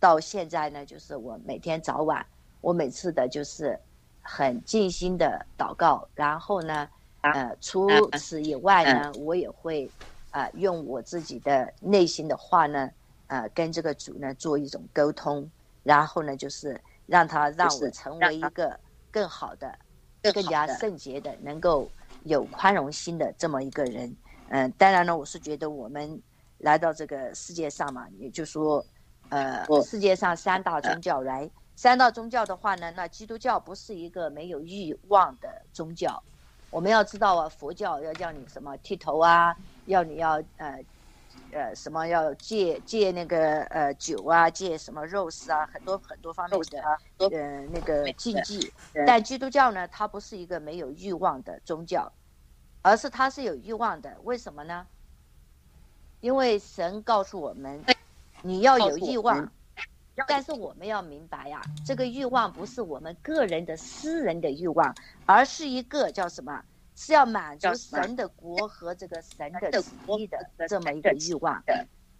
到现在呢，就是我每天早晚，我每次的就是很尽心的祷告，然后呢，呃，除此以外呢，我也会。啊，用我自己的内心的话呢，呃，跟这个主呢做一种沟通，然后呢，就是让他让我成为一个更好的、更加圣洁的、能够有宽容心的这么一个人。嗯，当然呢，我是觉得我们来到这个世界上嘛，也就说，呃，世界上三大宗教来，三大宗教的话呢，那基督教不是一个没有欲望的宗教。我们要知道啊，佛教要叫你什么剃头啊。要你要呃，呃什么要戒戒那个呃酒啊，戒什么肉食啊，很多很多方面的呃那个禁忌。但基督教呢，它不是一个没有欲望的宗教，而是它是有欲望的。为什么呢？因为神告诉我们，你要有欲望，但是我们要明白呀，这个欲望不是我们个人的私人的欲望，而是一个叫什么？是要满足神的国和这个神的旨意的这么一个欲望，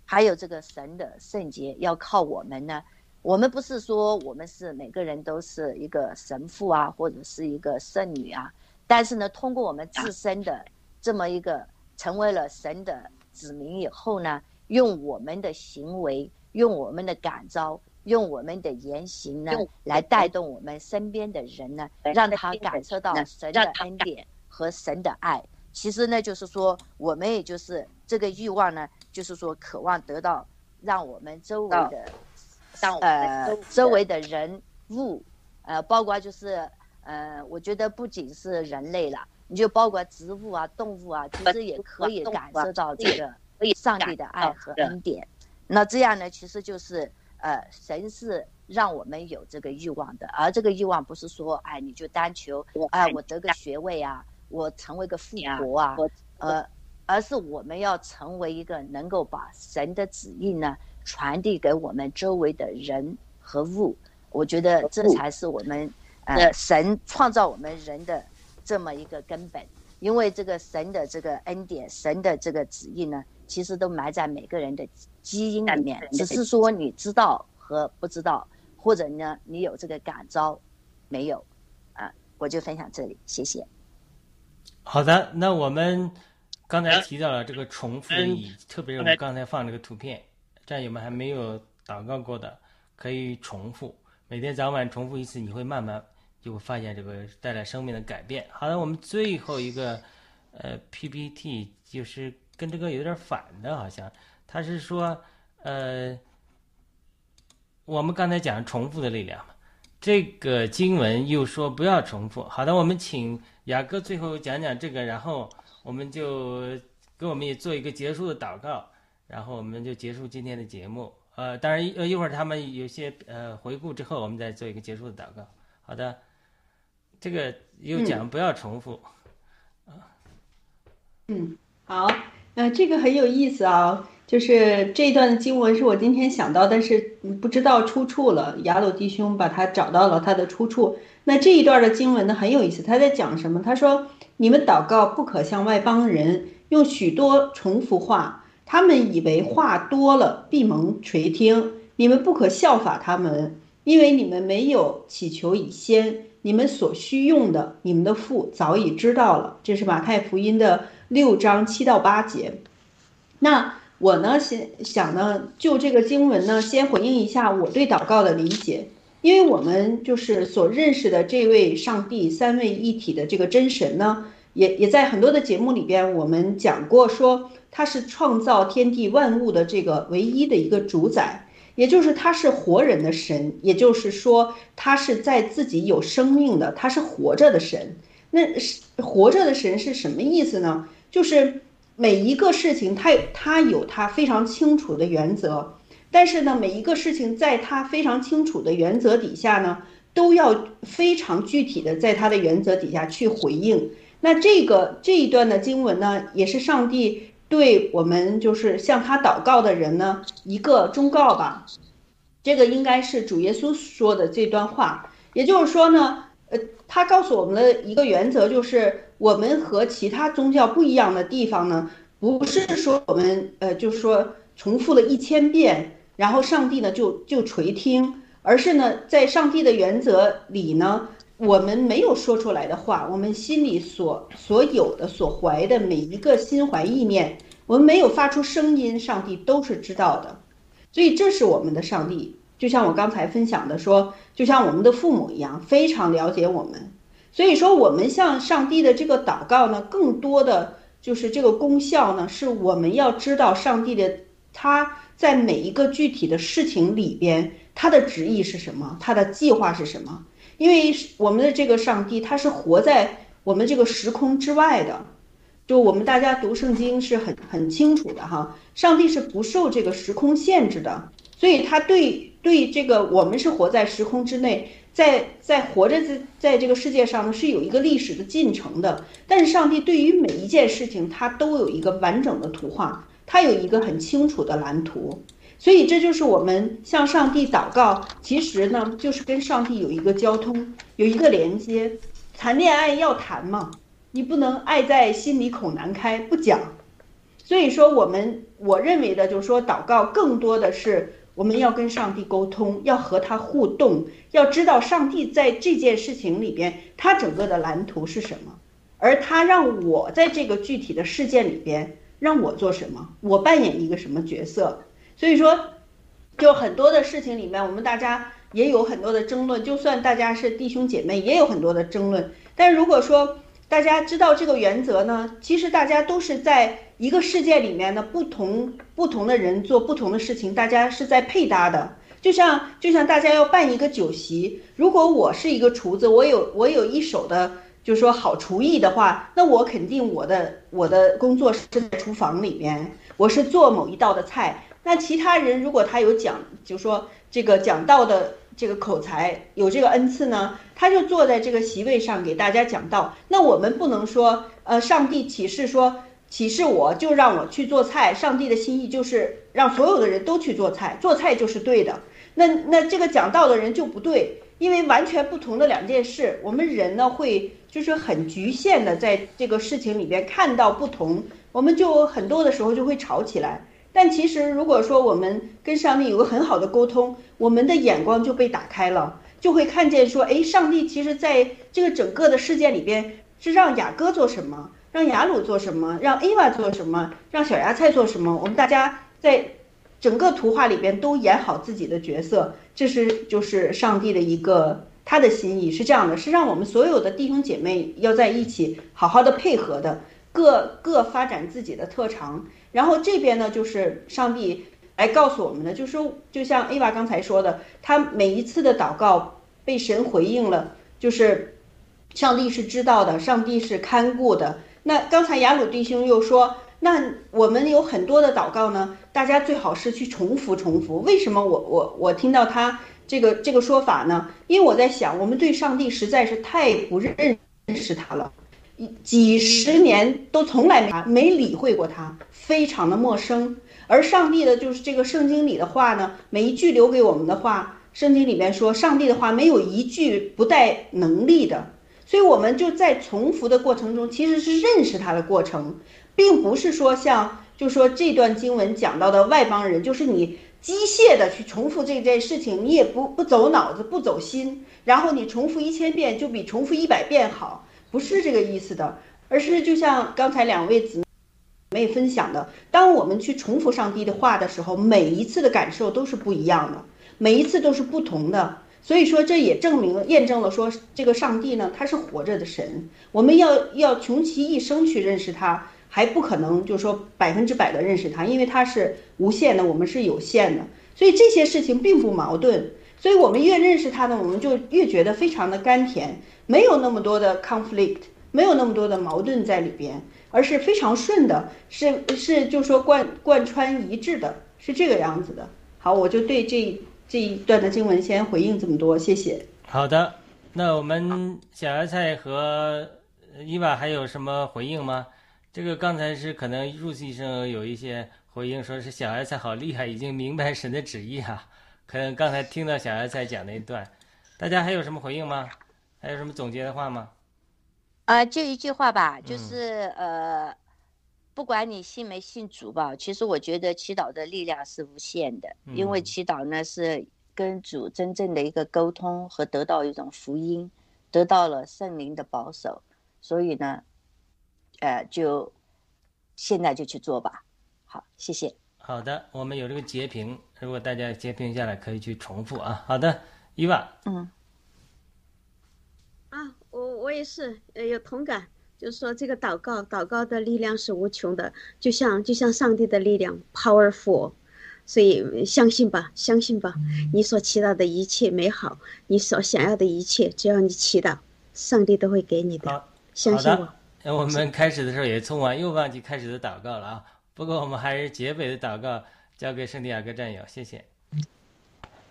还有这个神的圣洁要靠我们呢。我们不是说我们是每个人都是一个神父啊，或者是一个圣女啊，但是呢，通过我们自身的这么一个成为了神的子民以后呢，用我们的行为，用我们的感召，用我们的言行呢，来带动我们身边的人呢，让他感受到神的恩典。和神的爱，其实呢，就是说，我们也就是这个欲望呢，就是说，渴望得到让我们周围的，让呃，周围的人物，呃，包括就是，呃，我觉得不仅是人类了，你就包括植物啊、动物啊，其实也可以感受到这个上帝的爱和恩典。那这样呢，其实就是，呃，神是让我们有这个欲望的，而这个欲望不是说，哎，你就单求，哎，我得个学位啊。我成为个富国啊，呃，而是我们要成为一个能够把神的旨意呢传递给我们周围的人和物。我觉得这才是我们呃神创造我们人的这么一个根本。因为这个神的这个恩典，神的这个旨意呢，其实都埋在每个人的基因里面，只是说你知道和不知道，或者呢你有这个感召没有啊？我就分享这里，谢谢。好的，那我们刚才提到了这个重复的意义，特别是我们刚才放这个图片，战友们还没有祷告过的，可以重复，每天早晚重复一次，你会慢慢就会发现这个带来生命的改变。好的，我们最后一个呃 PPT 就是跟这个有点反的，好像他是说呃，我们刚才讲重复的力量嘛，这个经文又说不要重复。好的，我们请雅各最后讲讲这个，然后我们就给我们也做一个结束的祷告，然后我们就结束今天的节目。呃，当然一一会儿他们有些呃回顾之后，我们再做一个结束的祷告。好的，这个又讲不要重复。嗯，好，呃，这个很有意思啊，就是这一段的经文是我今天想到，但是不知道出处了。雅鲁弟兄把它找到了它的出处。那这一段的经文呢很有意思，他在讲什么？他说：“你们祷告不可向外邦人用许多重复话，他们以为话多了必蒙垂听。你们不可效法他们，因为你们没有祈求以先，你们所需用的，你们的父早已知道了。”这是马太福音的。六章七到八节，那我呢先想呢，就这个经文呢，先回应一下我对祷告的理解，因为我们就是所认识的这位上帝三位一体的这个真神呢，也也在很多的节目里边我们讲过，说他是创造天地万物的这个唯一的一个主宰，也就是他是活人的神，也就是说他是在自己有生命的，他是活着的神。那是活着的神是什么意思呢？就是每一个事情，他他有他非常清楚的原则，但是呢，每一个事情在他非常清楚的原则底下呢，都要非常具体的在他的原则底下去回应。那这个这一段的经文呢，也是上帝对我们就是向他祷告的人呢一个忠告吧。这个应该是主耶稣说的这段话，也就是说呢，呃，他告诉我们的一个原则就是。我们和其他宗教不一样的地方呢，不是说我们呃，就是说重复了一千遍，然后上帝呢就就垂听，而是呢，在上帝的原则里呢，我们没有说出来的话，我们心里所所有的所怀的每一个心怀意念，我们没有发出声音，上帝都是知道的，所以这是我们的上帝，就像我刚才分享的说，就像我们的父母一样，非常了解我们。所以说，我们向上帝的这个祷告呢，更多的就是这个功效呢，是我们要知道上帝的他在每一个具体的事情里边，他的旨意是什么，他的计划是什么。因为我们的这个上帝，他是活在我们这个时空之外的，就我们大家读圣经是很很清楚的哈，上帝是不受这个时空限制的，所以他对对这个我们是活在时空之内。在在活着在在这个世界上呢，是有一个历史的进程的。但是上帝对于每一件事情，他都有一个完整的图画，他有一个很清楚的蓝图。所以这就是我们向上帝祷告，其实呢，就是跟上帝有一个交通，有一个连接。谈恋爱要谈嘛，你不能爱在心里口难开，不讲。所以说，我们我认为的就是说，祷告更多的是。我们要跟上帝沟通，要和他互动，要知道上帝在这件事情里边，他整个的蓝图是什么，而他让我在这个具体的事件里边让我做什么，我扮演一个什么角色。所以说，就很多的事情里面，我们大家也有很多的争论，就算大家是弟兄姐妹，也有很多的争论。但如果说大家知道这个原则呢，其实大家都是在。一个世界里面的不同不同的人做不同的事情，大家是在配搭的。就像就像大家要办一个酒席，如果我是一个厨子，我有我有一手的，就是说好厨艺的话，那我肯定我的我的工作是在厨房里边，我是做某一道的菜。那其他人如果他有讲，就说这个讲道的这个口才有这个恩赐呢，他就坐在这个席位上给大家讲道。那我们不能说，呃，上帝启示说。启示我就让我去做菜，上帝的心意就是让所有的人都去做菜，做菜就是对的。那那这个讲道的人就不对，因为完全不同的两件事。我们人呢会就是很局限的在这个事情里边看到不同，我们就很多的时候就会吵起来。但其实如果说我们跟上帝有个很好的沟通，我们的眼光就被打开了，就会看见说，哎，上帝其实在这个整个的事件里边是让雅各做什么。让雅鲁做什么？让 Eva 做什么？让小芽菜做什么？我们大家在整个图画里边都演好自己的角色，这是就是上帝的一个他的心意是这样的，是让我们所有的弟兄姐妹要在一起好好的配合的，各各发展自己的特长。然后这边呢，就是上帝来告诉我们的，就是说，就像 Ava 刚才说的，他每一次的祷告被神回应了，就是上帝是知道的，上帝是看顾的。那刚才雅鲁弟兄又说，那我们有很多的祷告呢，大家最好是去重复重复。为什么我我我听到他这个这个说法呢？因为我在想，我们对上帝实在是太不认识他了，几十年都从来没没理会过他。非常的陌生，而上帝的就是这个圣经里的话呢，每一句留给我们的话，圣经里面说，上帝的话没有一句不带能力的，所以我们就在重复的过程中，其实是认识他的过程，并不是说像就说这段经文讲到的外邦人，就是你机械的去重复这件事情，你也不不走脑子不走心，然后你重复一千遍就比重复一百遍好，不是这个意思的，而是就像刚才两位姊。妹分享的，当我们去重复上帝的话的时候，每一次的感受都是不一样的，每一次都是不同的。所以说，这也证明了验证了说，这个上帝呢，他是活着的神。我们要要穷其一生去认识他，还不可能就是说百分之百的认识他，因为他是无限的，我们是有限的。所以这些事情并不矛盾。所以我们越认识他呢，我们就越觉得非常的甘甜，没有那么多的 conflict，没有那么多的矛盾在里边。而是非常顺的，是是，就说贯贯穿一致的，是这个样子的。好，我就对这这一段的经文先回应这么多，谢谢。好的，那我们小芽菜和伊娃还有什么回应吗？这个刚才是可能入戏生有一些回应，说是小芽菜好厉害，已经明白神的旨意哈。可能刚才听到小芽菜讲那一段，大家还有什么回应吗？还有什么总结的话吗？啊，就一句话吧，就是呃，不管你信没信主吧，其实我觉得祈祷的力量是无限的，因为祈祷呢是跟主真正的一个沟通和得到一种福音，得到了圣灵的保守，所以呢，呃，就现在就去做吧。好，谢谢。好的，我们有这个截屏，如果大家截屏下来，可以去重复啊。好的，伊娃。嗯。我我也是，呃，有同感，就是说这个祷告，祷告的力量是无穷的，就像就像上帝的力量，powerful，所以相信吧，相信吧，你所祈祷的一切美好，你所想要的一切，只要你祈祷，上帝都会给你的，相信我。那我们开始的时候也匆忙，又忘记开始的祷告了啊。不过我们还是结尾的祷告交给圣地亚哥战友，谢谢。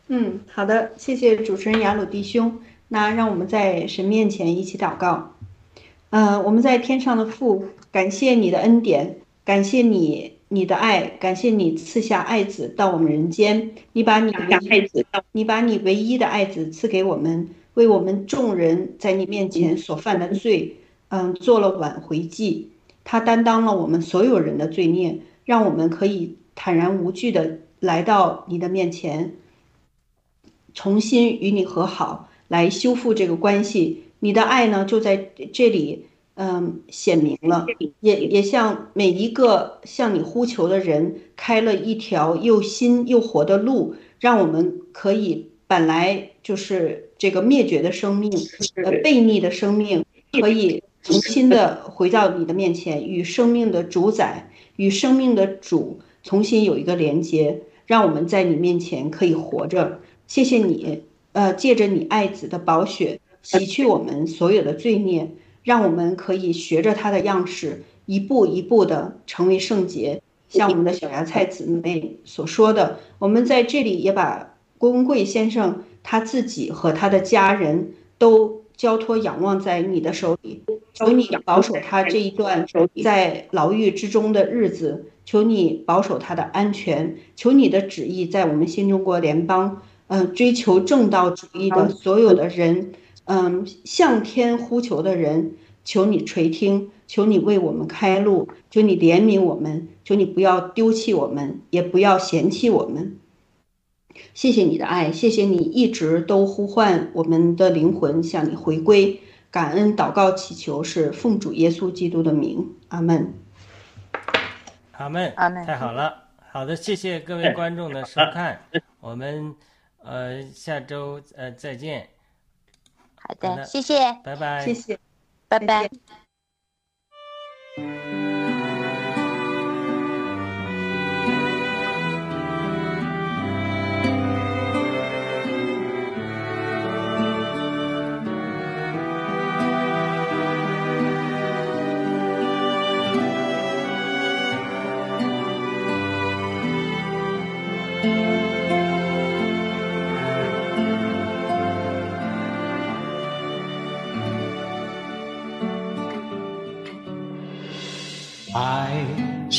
嗯，好的，谢谢主持人雅鲁弟兄。那让我们在神面前一起祷告。嗯，我们在天上的父，感谢你的恩典，感谢你你的爱，感谢你赐下爱子到我们人间。你把你的爱子，你把你唯一的爱子赐给我们，为我们众人在你面前所犯的罪，嗯，做了挽回祭。他担当了我们所有人的罪孽，让我们可以坦然无惧的来到你的面前，重新与你和好。来修复这个关系，你的爱呢就在这里，嗯，显明了，也也向每一个向你呼求的人开了一条又新又活的路，让我们可以本来就是这个灭绝的生命，呃，悖逆的生命，可以重新的回到你的面前，与生命的主宰，与生命的主重新有一个连接，让我们在你面前可以活着。谢谢你。呃，借着你爱子的宝血洗去我们所有的罪孽，让我们可以学着他的样式，一步一步的成为圣洁。像我们的小芽菜姊妹所说的，我们在这里也把郭文贵先生他自己和他的家人都交托仰望在你的手里，求你保守他这一段在牢狱之中的日子，求你保守他的安全，求你的旨意在我们新中国联邦。嗯，追求正道主义的所有的人，嗯，向天呼求的人，求你垂听，求你为我们开路，求你怜悯我们，求你不要丢弃我们，也不要嫌弃我们。谢谢你的爱，谢谢你一直都呼唤我们的灵魂向你回归。感恩祷告祈求是奉主耶稣基督的名，阿门。阿门。阿门。太好了。好的，谢谢各位观众的收看，我们呃下周呃再见，好好的的，谢谢，拜拜。谢谢。拜拜。爱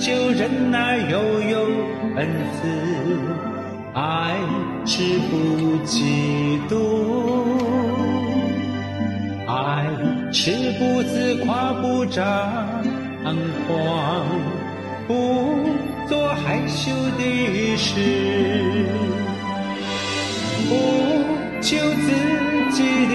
恒久忍耐，又有恩慈；爱是不嫉妒，爱是不自夸，不张狂，不做害羞的事，不求自己的